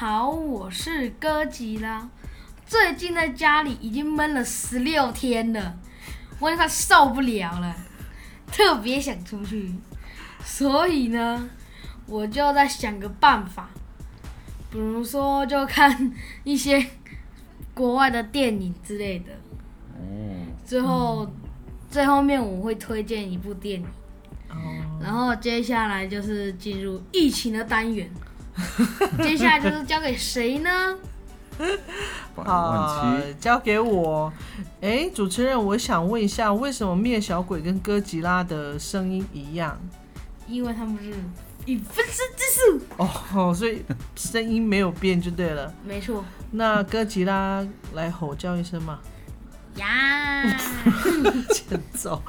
好，我是哥吉拉。最近在家里已经闷了十六天了，我快受不了了，特别想出去。所以呢，我就在想个办法，比如说就看一些国外的电影之类的。哦，最后，最后面我会推荐一部电影。哦，然后接下来就是进入疫情的单元，接下来就是交给谁呢？百好，，交给我。哎，主持人，我想问一下，为什么灭小鬼跟哥吉拉的声音一样？因为他们是以分身之术，哦，所以声音没有变就对了。没错那哥吉拉来吼叫一声嘛，呀。欠揍。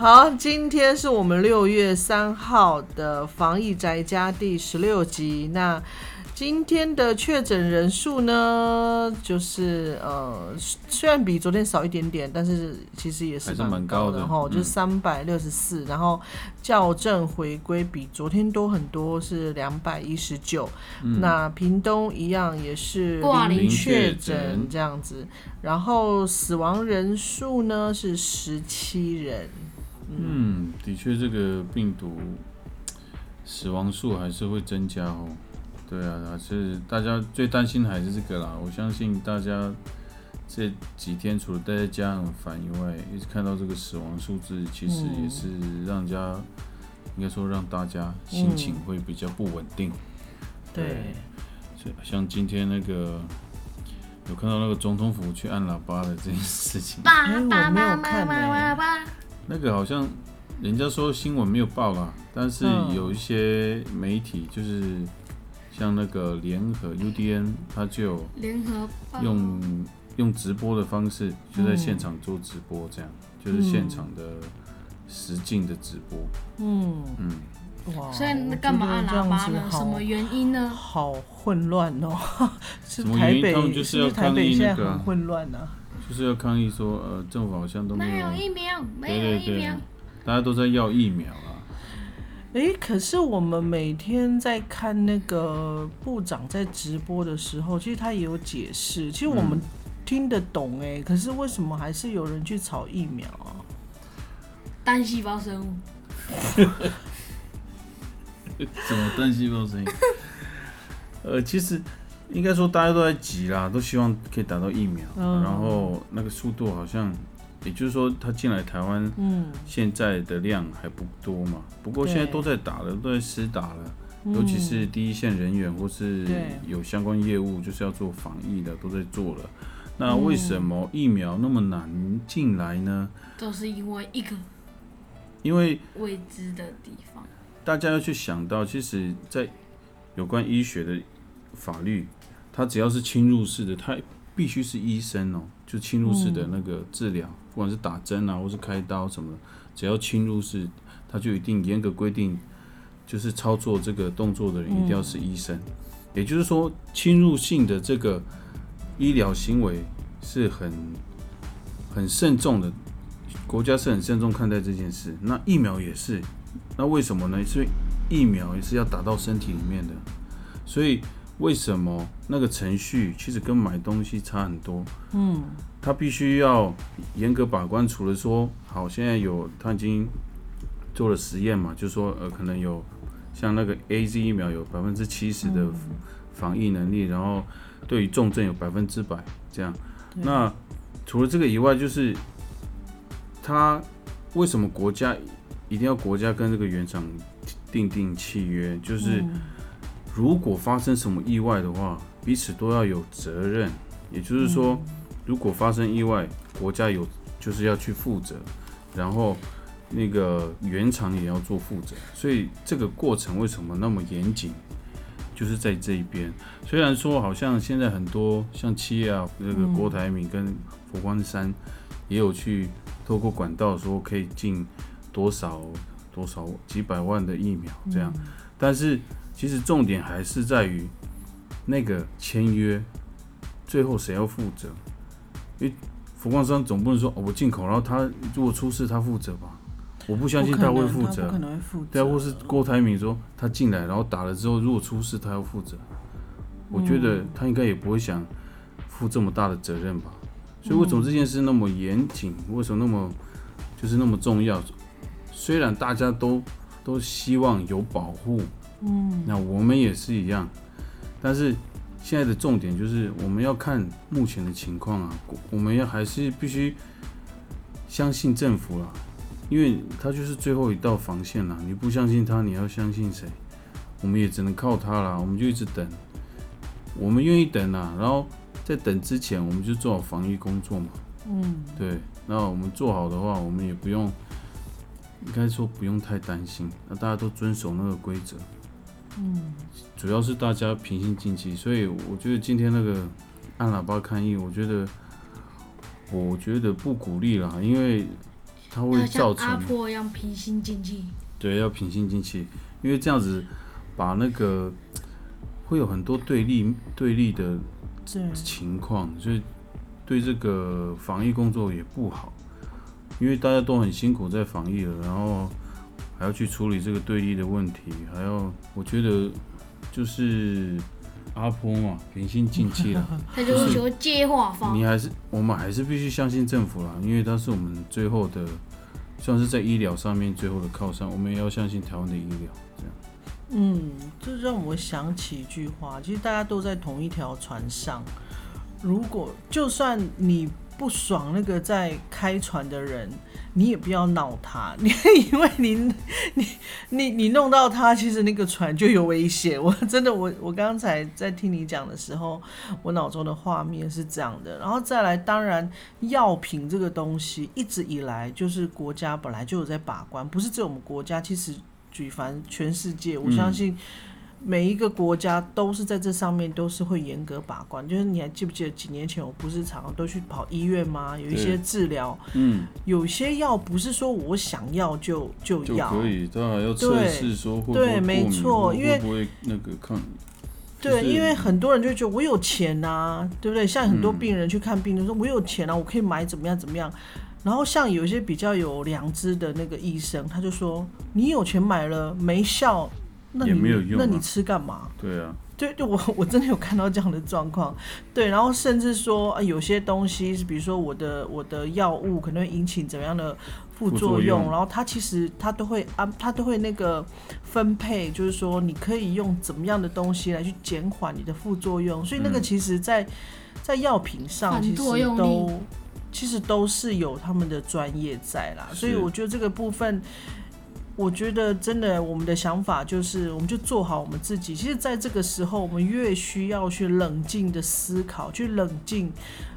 好，今天是我们六月三号的防疫宅家第十六集。那今天的确诊人数呢，就是呃，虽然比昨天少一点点，但是其实也是还是蛮高的高哈，嗯就三百六十四。然后校正回归比昨天多很多，是两百一十九。嗯那屏东一样也是挂零确确诊诊这样子，然后死亡人数呢是十七人。嗯，的确，这个病毒死亡数还是会增加哦。对啊，还是大家最担心的还是这个啦。我相信大家这几天除了待在家很烦以外，一直看到这个死亡数字，其实也是让人家，应该说让大家心情会比较不稳定。对，像今天那个有看到那个总统府去按喇叭的这件事情，叭哎我叭没有看呢叭叭，那个好像人家说新闻没有报啦，但是嗯有一些媒体就是像那个联合 UDN，他就联合用用直播的方式，就在现场做直播，这样、就是现场的实境的直播。嗯，嗯，哇，所以那干嘛按喇叭呢？什么原原因呢？好混乱哦，是什么原因台北他们就是是台要抗北现在议那个很混乱啊？就是要抗议说，呃，政府好像都没没有，有疫苗，没有疫苗。，大家都在要疫苗啊。诶，可是我们每天在看那个部长在直播的时候，其实他也有解释，其实我们嗯听得懂诶，可是为什么还是有人去炒疫苗啊？单细胞生物，怎么单细胞生物？呃，其实应该说大家都在急啦，都希望可以打到疫苗，嗯然后那个速度好像，也就是说他进来台湾嗯，现在的量还不多嘛，不过现在都在打了，都在施打了。尤其是第一线人员或是有相关业务，就是要做防疫的，都在做了。那为什么疫苗那么难进来呢？都是因为一个因为未知的地方。大家要去想到，其实，在有关医学的法律，他只要是侵入式的，他必须是医生哦，就侵入式的那个治疗，不管是打针啊，或是开刀什么的，只要侵入式，他就一定严格规定，就是操作这个动作的人一定要是医生。也就是说，侵入性的这个医疗行为是很很慎重的，国家是很慎重看待这件事。那疫苗也是，那为什么呢？所以疫苗也是要打到身体里面的，所以为什么那个程序其实跟买东西差很多？嗯，他必须要严格把关。除了说，好，现在有他已经做了实验嘛，就说呃，可能有像那个 A Z 疫苗有百分之七十的防疫能力，然后对于重症有百分之百这样。那除了这个以外，就是他为什么国家一定要国家跟这个原厂订定契约？就是如果发生什么意外的话，彼此都要有责任。也就是说，如果发生意外，国家有就是要去负责，然后那个原厂也要做负责。所以这个过程为什么那么严谨？就是在这一边。虽然说好像现在很多像企业啊，那个郭台铭跟佛光山也有去透过管道说可以进多少多少几百万的疫苗这样，但是其实重点还是在于那个签约最后谁要负责？因为服光商总不能说、哦、我进口，然后他如果出事他负责吧？我不相信他会负责不可。能会负责。对啊，或是郭台铭说他进来，然后打了之后，如果出事他要负责，我觉得他应该也不会想负这么大的责任吧。所以为什么这件事那么严谨？为什么那么就是那么重要？虽然大家都都希望有保护，嗯，那我们也是一样，但是现在的重点就是我们要看目前的情况啊，我们要还是必须相信政府啦，因为他就是最后一道防线啦。你不相信他，你要相信谁？我们也只能靠他啦，我们就一直等，我们愿意等啊，然后。在等之前，我们就做好防疫工作嘛。嗯，对。那我们做好的话，我们也不用，应该说不用太担心。那大家都遵守那个规则。嗯。主要是大家平心静气，所以我觉得今天那个按喇叭抗议，我觉得，我觉得不鼓励啦，因为它会造成。阿婆一样平心静气。对，要平心静气，因为这样子把那个会有很多对立对立的。情况，所以对这个防疫工作也不好，因为大家都很辛苦在防疫了，然后还要去处理这个对立的问题，还要我觉得就是阿婆嘛，平心静气了。他就是说接话方，你还是我们还是必须相信政府啦，因为他是我们最后的，算是在医疗上面最后的靠山，我们也要相信台湾的医疗，这样。嗯，这让我想起一句话，其实大家都在同一条船上。如果就算你不爽那个在开船的人，你也不要闹他，你 因为你你你你弄到他，其实那个船就有危险。我真的，我我刚才在听你讲的时候，我脑中的画面是这样的。然后再来，当然药品这个东西一直以来就是国家本来就有在把关，不是只有我们国家，其实。举凡全世界，我相信每一个国家都是在这上面都是会严格把关。就是你还记不记得几年前我不是常常都去跑医院吗？有一些治疗，嗯，有些药不是说我想要就就要，可以，当然要测试说会对，没错，因为不会那个抗。对，因为很多人就觉得我有钱呐，对不对？像很多病人去看病，就说我有钱啊，我可以买怎么样怎么样。然后像有一些比较有良知的那个医生，他就说：“你有钱买了没效，那你那你吃干嘛？”对啊，对对，我我真的有看到这样的状况。对，然后甚至说有些东西，比如说我的我的药物可能会引起怎么样的副作用，然后它其实它都会安，它都会那个分配，就是说你可以用怎么样的东西来去减缓你的副作用。所以那个其实，在在药品上其实都。其实都是有他们的专业在啦，所以我觉得这个部分，我觉得真的我们的想法就是，我们就做好我们自己。其实，在这个时候，我们越需要去冷静的思考，去冷静，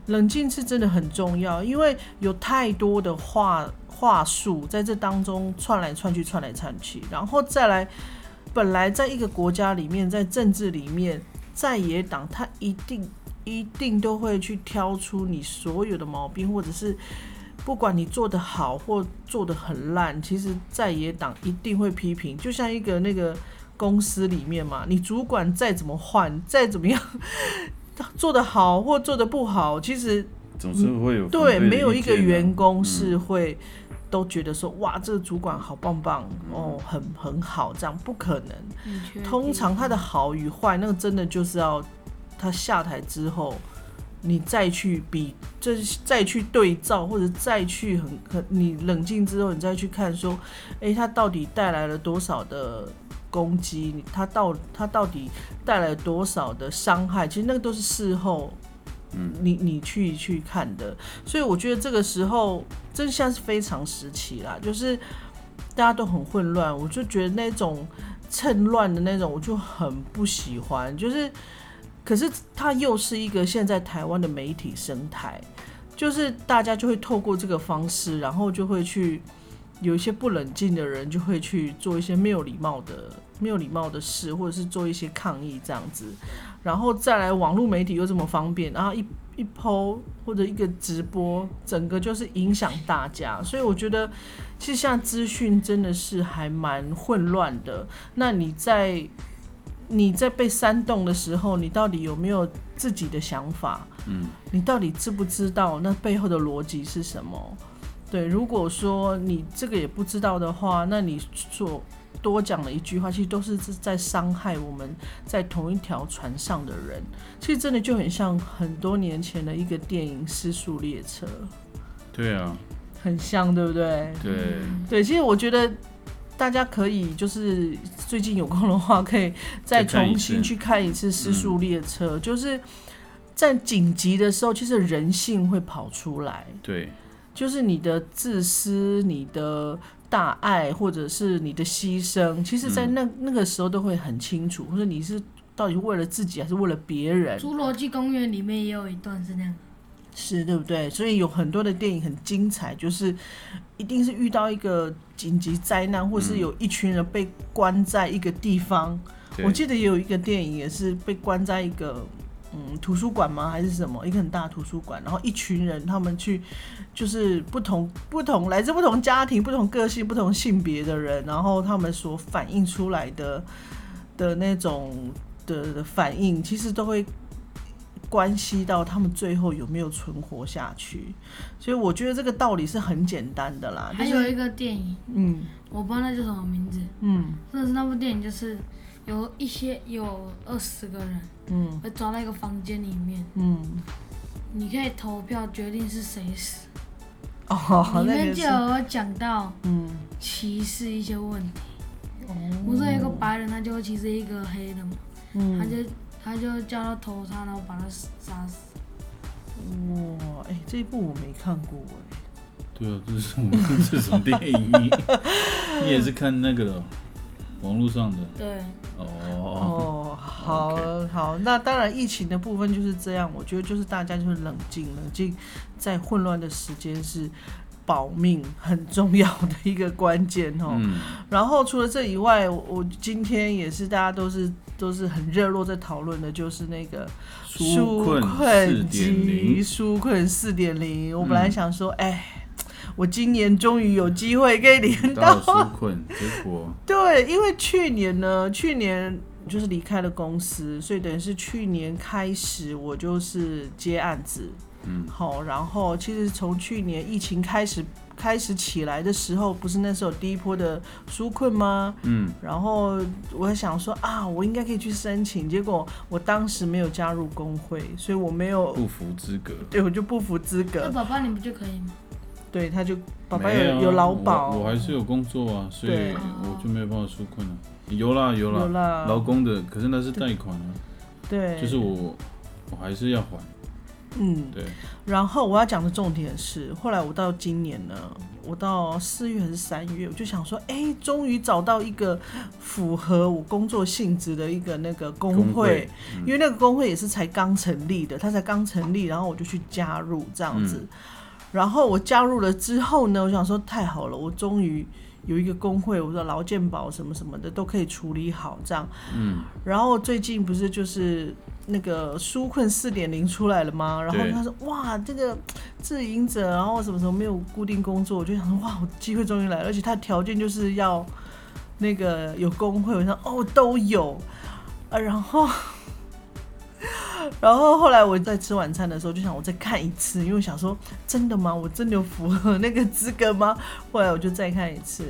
冷静是真的很重要，因为有太多的话话术在这当中窜来窜去，窜来窜去，然后再来，本来在一个国家里面，在政治里面，在野党他一定。一定都会去挑出你所有的毛病，或者是不管你做的好或做的很烂，其实在野党一定会批评。就像一个那个公司里面嘛，你主管再怎么换，再怎么样 做的好或做的不好，其实总是会有对，没有一个员工是会都觉得说哇，这个主管好棒棒哦，很很好，这样不可能。通常他的好与坏，那个真的就是要。他下台之后，你再去比，就是再去对照，或者再去很很，你冷静之后，你再去看说，哎，他到底带来了多少的攻击？他到他到底带来多少的伤害？其实那个都是事后，嗯，你你去去看的。所以我觉得这个时候真像是非常时期啦，就是大家都很混乱，我就觉得那种趁乱的那种，我就很不喜欢，就是。可是它又是一个现在台湾的媒体生态，就是大家就会透过这个方式，然后就会去有一些不冷静的人就会去做一些没有礼貌的、没有礼貌的事，或者是做一些抗议这样子，然后再来网络媒体又这么方便，然后一一抛或者一个直播，整个就是影响大家，所以我觉得其实现在资讯真的是还蛮混乱的。那你在。你在被煽动的时候，你到底有没有自己的想法？嗯，你到底知不知道那背后的逻辑是什么？对，如果说你这个也不知道的话，那你所多讲了一句话，其实都是在伤害我们在同一条船上的人。其实真的就很像很多年前的一个电影《失速列车》，对啊，很像，对不对？对，对，其实我觉得大家可以就是最近有空的话，可以再重新去看一次《失速列车》，就是在紧急的时候，其实人性会跑出来。对，就是你的自私、你的大爱，或者是你的牺牲，其实，在那、那个时候都会很清楚，或者你是到底是为了自己还是为了别人，侏罗纪公园里面也有一段是那样，是对不对？所以有很多的电影很精彩，就是一定是遇到一个紧急灾难，或是有一群人被关在一个地方。对我记得也有一个电影也是被关在一个嗯图书馆吗？还是什么一个很大的图书馆，然后一群人他们去就是不同不同来自不同家庭、不同个性、不同性别的人，然后他们所反映出来的的那种的的反应，其实都会。关系到他们最后有没有存活下去，所以我觉得这个道理是很简单的啦。还有一个电影，嗯。我不知道那叫什么名字，嗯。真的是那部电影就是有一些有二十个人嗯。被抓到一个房间里面，嗯，你可以投票决定是谁死，哦，里面就有讲到嗯。歧视一些问题。哦。不是有一个白人，他就会歧视一个黑的嘛，嗯。他嗯就他就叫他投他，然后把他杀死。哇，哎、这一部我没看过哎、对啊，这是什么？这是什么电影？你你也是看那个网络上的对，哦？哦，好好，那当然疫情的部分就是这样，我觉得就是大家就是冷静，冷静，在混乱的时间是保命很重要的一个关键哦。嗯，然后除了这以外，我我今天也是大家都是都是很热络在讨论的，就是那个纾困四及点零，纾困四点零。我本来嗯。想说，哎、我今年终于有机会可以连到。到纾困，结果？对，因为去年呢，去年就是离开了公司，所以等于是去年开始我就是接案子，嗯，好，然后其实从去年疫情开始开始起来的时候，不是那时候第一波的纾困吗？嗯，然后我还想说啊，我应该可以去申请，结果我当时没有加入工会，所以我没有，不服资格。对我就不服资格。那宝宝你不就可以吗？对，他就爸爸没啊有有劳保，我我还是有工作啊，所以我就没有办法纾困了。有啦有有，啦，劳工的，可是那是贷款啊，对，就是我我还是要还。嗯。对，然后我要讲的重点是，后来我到今年呢，我到四月还是三月，我就想说，哎，终于找到一个符合我工作性质的一个那个工会，工会因为那个工会也是才刚成立的，它才刚成立，然后我就去加入这样子。嗯然后我加入了之后呢，我想说太好了，我终于有一个工会，我说劳健保什么什么的都可以处理好这样。嗯，然后最近不是就是那个纾困四点零出来了吗？然后他说哇，这个自营者，然后什么什么没有固定工作，我就想说哇，我机会终于来了，而且他的条件就是要那个有工会，我想哦都有啊，然后。然后后来我在吃晚餐的时候，就想我再看一次，因为想说真的吗？我真的有符合那个资格吗？后来我就再看一次，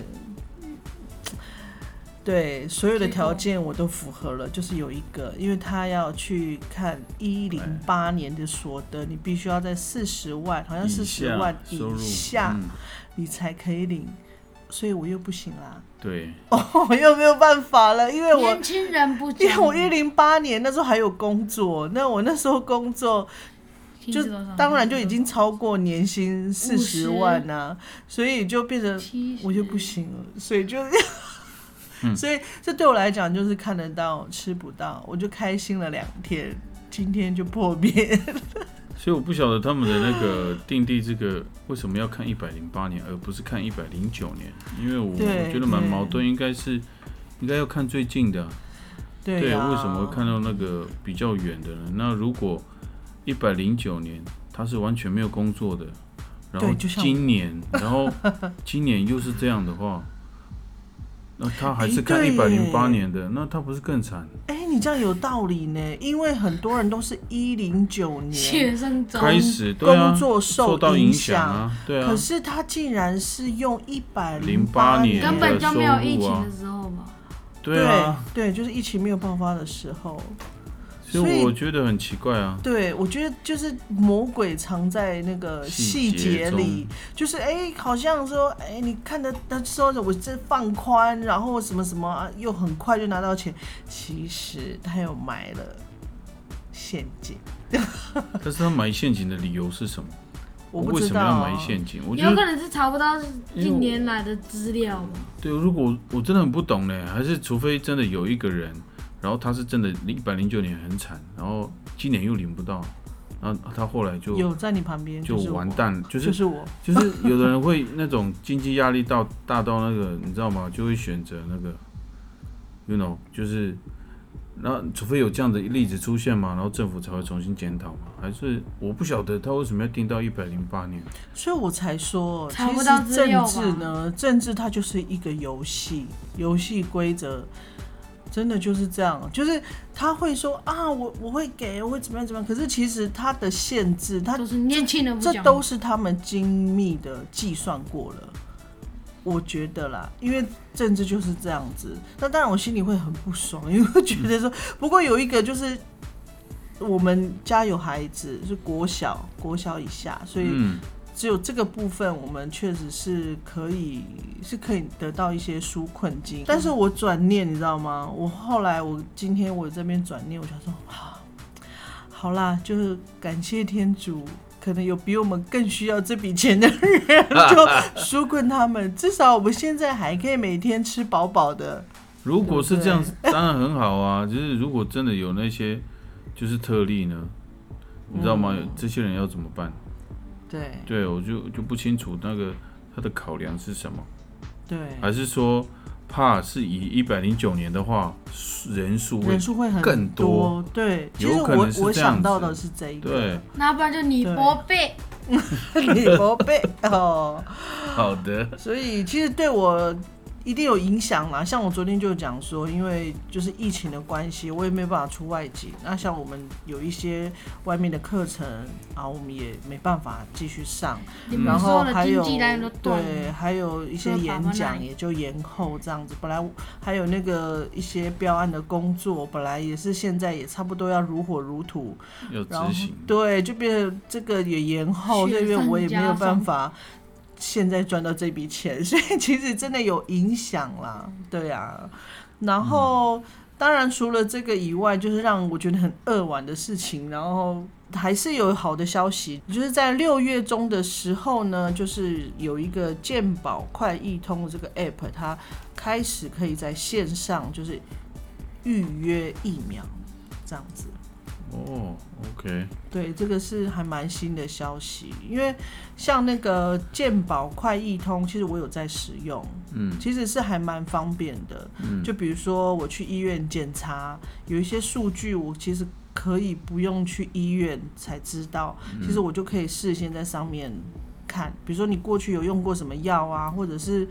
对，所有的条件我都符合了，就是有一个，因为他要去看一零八年的所得，你必须要在四十万，好像四十万以下，嗯。你才可以领，所以我又不行啦，对，哦，我又没有办法了，因为我年轻人不因讲，为我一零八年那时候还有工作，那我那时候工作就当然就已经超过年薪四十万呐、所以就变成我就不行了，所以就，嗯所以这对我来讲就是看得到吃不到，我就开心了两天，今天就破灭。所以我不晓得他们的那个定地这个为什么要看一百零八年，而不是看一百零九年？因为我觉得蛮矛盾，应该是应该要看最近的啊、对呀、为什么会看到那个比较远的呢？那如果一百零九年他是完全没有工作的，然后今年，然后今年又是这样的话，那他还是看哎对一百零八年的，那他不是更惨？哎、你这样有道理呢，因为很多人都是一零九年开始工作受到影响啊，对啊可，是他竟然是用一百零八年根本就没有疫情的时候嘛？对啊，对对，就是疫情没有爆发的时候。所所以以我觉得很奇怪啊。对，我觉得就是魔鬼藏在那个细细节节里，就是哎、好像说哎、你看的他说着我这放宽，然后什么什么、啊又很快就拿到钱，其实他又埋了陷阱，但是他埋陷阱的理由是什么？我不知道为什么要埋陷阱？我觉得有可能是查不到近年来的资料吧。对，如果我真的很不懂呢，还是除非真的有一个人，然后他是真的一百零九年很惨，然后今年又领不到，然后他后来就有在你旁边就完蛋，就就是是我，就是有的人会那种经济压力到大到那个，你知道吗？就会选择那个，you know，就是，然后除非有这样的例子出现嘛，然后政府才会重新检讨嘛。还是我不晓得他为什么要定到一百零八年？所以我才说，其实查不到政治呢，政治它就是一个游戏，游戏规则真的就是这样，就是他会说啊，我我会给，我会怎么样怎么样，可是其实他的限制，他都是年轻人，这都是他们精密的计算过了。我觉得啦，因为政治就是这样子。那当然，我心里会很不爽，因为会觉得说，不过有一个就是我们家有孩子是国小，国小以下，所以嗯，只有这个部分，我们确实是可以是可以得到一些纾困金。但是我转念，你知道吗？我后来我今天我这边转念，我想说，好，好啦，就是感谢天主。可能有比我们更需要这笔钱的人，就纾困他们。至少我们现在还可以每天吃饱饱的。如果是这样，当然很好啊。就是如果真的有那些就是特例呢，你知道吗？嗯这些人要怎么办？对。对我就就不清楚那个他的考量是什么，对，还是说怕是以一百零九年的话人数会人数会很更多。多。对，其有实我可能我想到的是这一个。对，那不然就你伯贝，你伯贝哦。好的，所以其实对我一定有影响啦。像我昨天就讲说，因为就是疫情的关系，我也没办法出外景。那像我们有一些外面的课程啊，我们也没办法继续上。然后还有对，还有一些演讲也就延后这样子。本来还有那个一些标案的工作，本来也是现在也差不多要如火如荼，要然后执行。对，就变成这个也延后，雪这边我也没有办法现在赚到这笔钱，所以其实真的有影响啦，对啊。然后、当然除了这个以外，就是让我觉得很扼腕的事情，然后。还是有好的消息，就是在六月中的时候呢，就是有一个健保快易通这个 app，它开始可以在线上就是预约疫苗这样子。哦，OK，对，这个是还蛮新的消息，因为像那个健保快易通，其实我有在使用，嗯其实是还蛮方便的。嗯，就比如说我去医院检查，有一些数据我其实可以不用去医院才知道，其实我就可以事先在上面看，比如说你过去有用过什么药啊，或者是。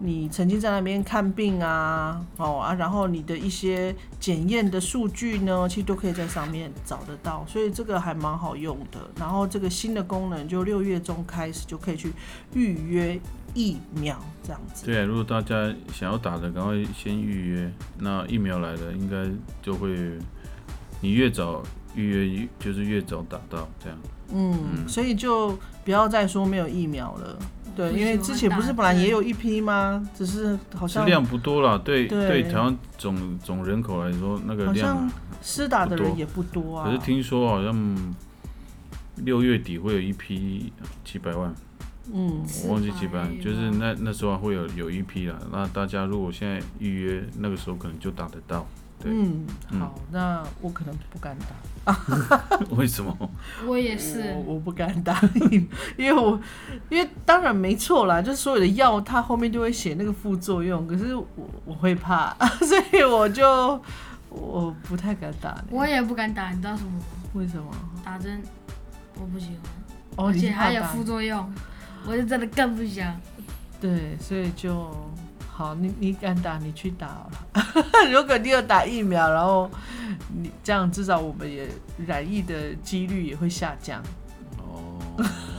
你曾经在那边看病啊，哦啊，然后你的一些检验的数据呢，其实都可以在上面找得到，所以这个还蛮好用的。然后这个新的功能，就六月中开始就可以去预约疫苗这样子。对啊，如果大家想要打的，赶快先预约。那疫苗来了，应该就会，你越早预约，就是越早打到这样。嗯，所以就不要再说没有疫苗了。对，因为之前不是本来也有一批吗？只是好像量不多了，对对对，台湾总总人口来说，那个好量像施打的多人也不多啊。可是听说好像六月底会有一批几百万，嗯，我忘记几百万，就是那那时候会有有一批了。那大家如果现在预约，那个时候可能就打得到。对嗯，嗯好，那我可能不敢打，为什么？我也是，我我不敢打，因为我因为当然没错啦，就是所有的药它后面就会写那个副作用，可是我我会怕，所以我就我不太敢打呢。我也不敢打，你知道什么吗？为什么？打针我不喜欢，哦，而且还有副作用，我就真的更不想。对，所以就好，你你敢打，你去打好了。如果你有打疫苗，然后你这样，至少我们也染疫的几率也会下降。哦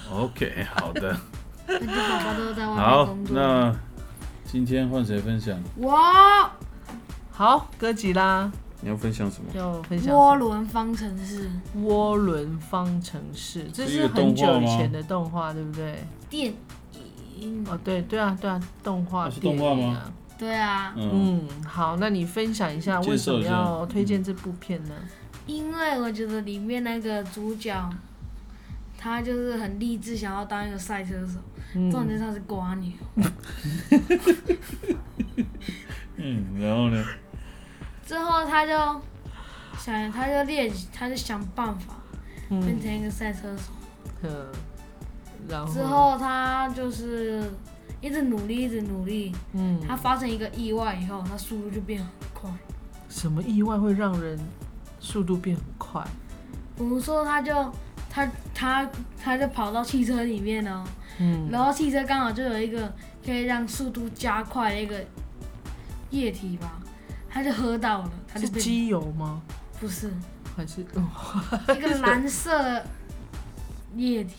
，OK，好的，那就宝宝都在外面好，工作。那今天换谁分享？我好，哥吉拉你要分享什么？要分享涡轮方程式涡轮方程式，这是很久以前的动画，对不对？电影，哦，对对啊，对啊，动画啊是电动画吗影啊。对啊，嗯，嗯，好，那你分享一下为什么要推荐这部片呢？因为我觉得里面那个主角，他就是很励志，想要当一个赛车手。嗯重点是他是瓜牛，嗯，然后呢？之后他就想，他就练习，他就想办法变嗯成一个赛车手。嗯，然后之后他就是一直努力，一直努力。嗯，他发生一个意外以后，他速度就变很快。什么意外会让人速度变很快？比如说，他就他他他就跑到汽车里面哦，嗯然后汽车刚好就有一个可以让速度加快的一个液体吧，他就喝到了，他就是机油吗？不是还是哦一个蓝色的液体，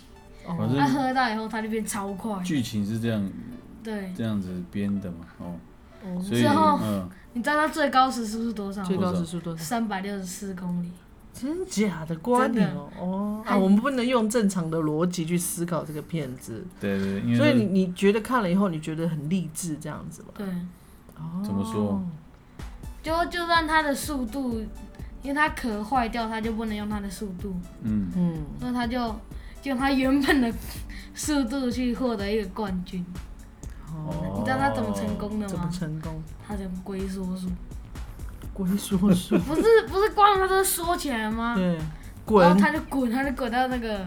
他喝到以后他就变超快。剧情是这样对，这样子编的嘛，哦，哦所以之后嗯，你知道他最高时速是多少最吗？高时速多少？三百六十四公里。真假的瓜真的牛哦啊！我们不能用正常的逻辑去思考这个片子，对对，因为所以你你觉得看了以后，你觉得很励志这样子吧？对，哦怎么说？就就算它的速度，因为它壳坏掉，它就不能用它的速度，嗯，嗯，所以他就就用他原本的速度去获得一个冠军。哦，你知道他怎么成功的怎么吗？成功？他的龟缩术，龟缩术，不是不是光他都缩起来吗？对，然后滚，他就滚，他就滚到那个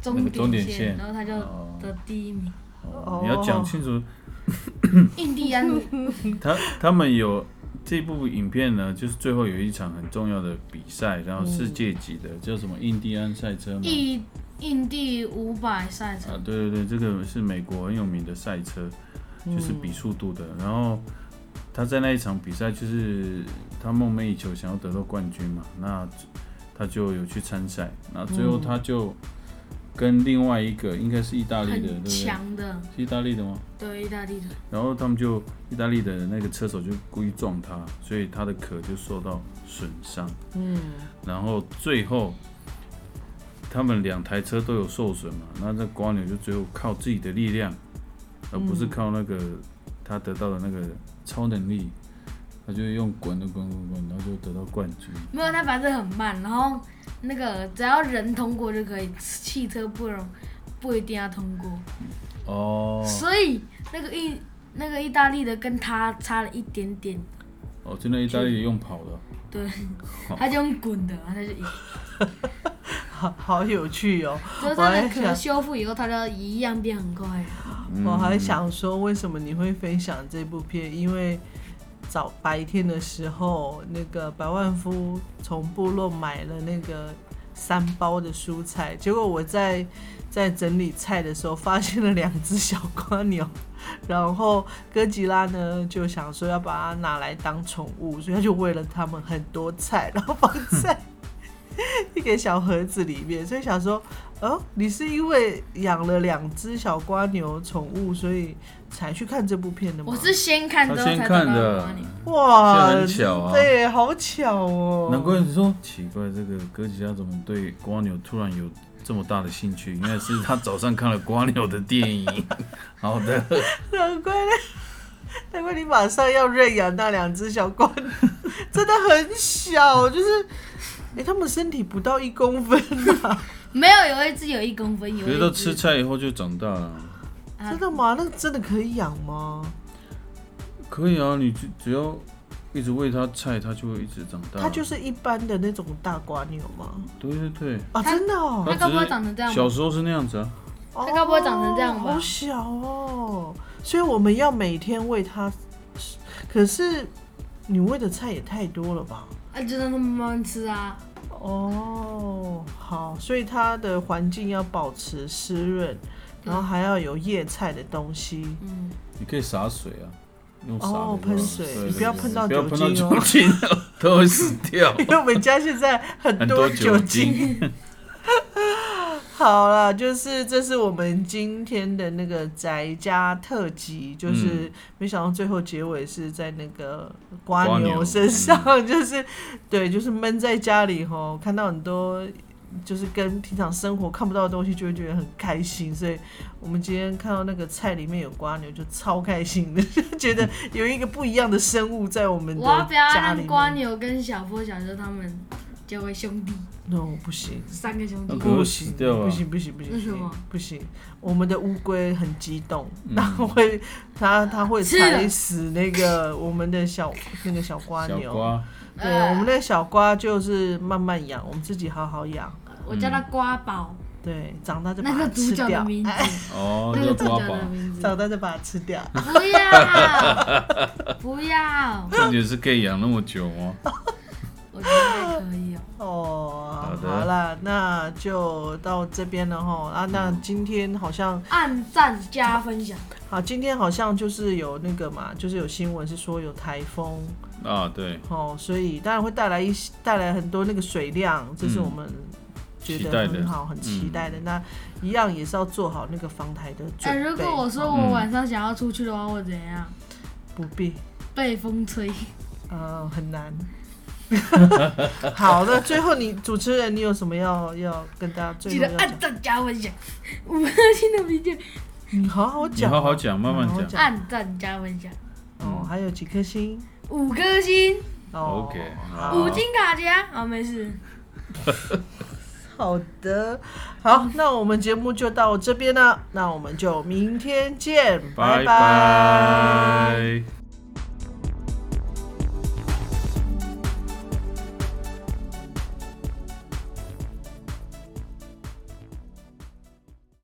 终点点线然后他就哦得第一名。哦，你要讲清楚，印第安 他他们有这部影片呢，就是最后有一场很重要的比赛，然后世界级的叫什么印第安赛车吗？印印第五百赛车啊，，对对对，这个是美国很有名的赛车，就是比速度的。然后他在那一场比赛，就是他梦寐以求想要得到冠军嘛，那他就有去参赛，那最后他就跟另外一个应该是意大利的，对很不对？强的，是意大利的吗？对意大利的。然后他们就意大利的那个车手就故意撞他，所以他的壳就受到损伤。嗯，然后最后他们两台车都有受损嘛，那这瓜牛就最后靠自己的力量，而不是靠那个他得到的那个超能力，他就用滚的滚滚滚，然后就得到冠军。没有，他反正很慢，然后那个只要人通过就可以，汽车不容不一定要通过，哦。所以那个意那个意大利的跟他差了一点点，哦，就那意大利用跑的，对，他就用滚的，他就赢，好好有趣哦。就是他的壳我还想修复以后，他就一样变很快。嗯。我还想说，为什么你会分享这部片？因为早白天的时候，那个百万夫从部落买了那个三包的蔬菜，结果我在在整理菜的时候，发现了两只小瓜牛，然后哥吉拉呢就想说要把它拿来当宠物，所以他就喂了它们很多菜，然后放在 一个小盒子里面，所以想说。哦，你是因为养了两只小瓜牛宠物，所以才去看这部片的吗？我是先看之他先看的瓜牛，哇，这很巧啊对，好巧哦。难怪你说奇怪，这个哥吉拉怎么对瓜牛突然有这么大的兴趣？应该是他早上看了瓜牛的电影。好的，难怪呢，难怪你马上要认养那两只小瓜牛，真的很小，就是，哎、他们身体不到一公分啊，没有有一只有一公分，有可是都一只吃菜以后就长大了。啊真的吗？那真的可以养吗？可以啊，你只只要一直喂它菜，它就会一直长大。它就是一般的那种大瓜牛吗？对对对，啊，它真的哦，它该不会长成这样吧小时候是那样子啊。它该不会长成这样吧好小哦，所以我们要每天喂它，可是你喂的菜也太多了吧？啊，就让它慢慢吃啊。哦，好，所以它的环境要保持湿润，然后还要有叶菜的东西。嗯，你可以洒水啊，用洒哦喷水你不要对喷到不要喷到酒精哦酒精哦，都会死掉。因为我们家现在很很多多酒酒精，好了，就是这是我们今天的那个宅家特辑，嗯就是没想到最后结尾是在那个瓜瓜牛牛身上，就是对，就是闷在家里吼，看到很多就是跟平常生活看不到的东西，就会觉得很开心。所以我们今天看到那个菜里面有瓜牛，就超开心的，就觉得 有一个不一样的生物在我们的我要不要家里让瓜。牛跟小波、小周他们结为兄弟，no 不行。三个兄弟不行不行不行不行，为什么不行？我们的乌龟很激动，嗯它会它它会吃了踩死那个我们的小那个小瓜牛。小瓜，对，我们的小瓜就是慢慢养，我们自己好好养。我叫它瓜宝，对，长大就把它个主吃掉，角的名字，哦，那叫瓜宝个主角的，名字。长大就把它吃掉。不要，不要，感觉是可以养那么久吗？我觉得还可以哦。哦，好的好啦，那就到这边了哈。啊，那今天好像按赞加分享，好，今天好像就是有那个嘛，就是有新闻是说有台风，啊，对，哦，所以当然会带来一些带来很多那个水量，这是嗯我们觉得很好、很期待的。那一样也是要做好那个防台的哎、准备。如果我说我晚上想要出去的话，我怎样？不必，被风吹。呃，很难。好，的最后你主持人，你有什么要要跟大家最记后要讲？得按赞加分享，五颗星的评价，你好好你讲。哦，好好讲，慢慢好好讲。按赞加分享，哦，还有几颗星？五颗星，哦 OK，好。五金卡夹，啊没事。好的，好，那我们节目就到这边了，那我们就明天见，拜。拜拜。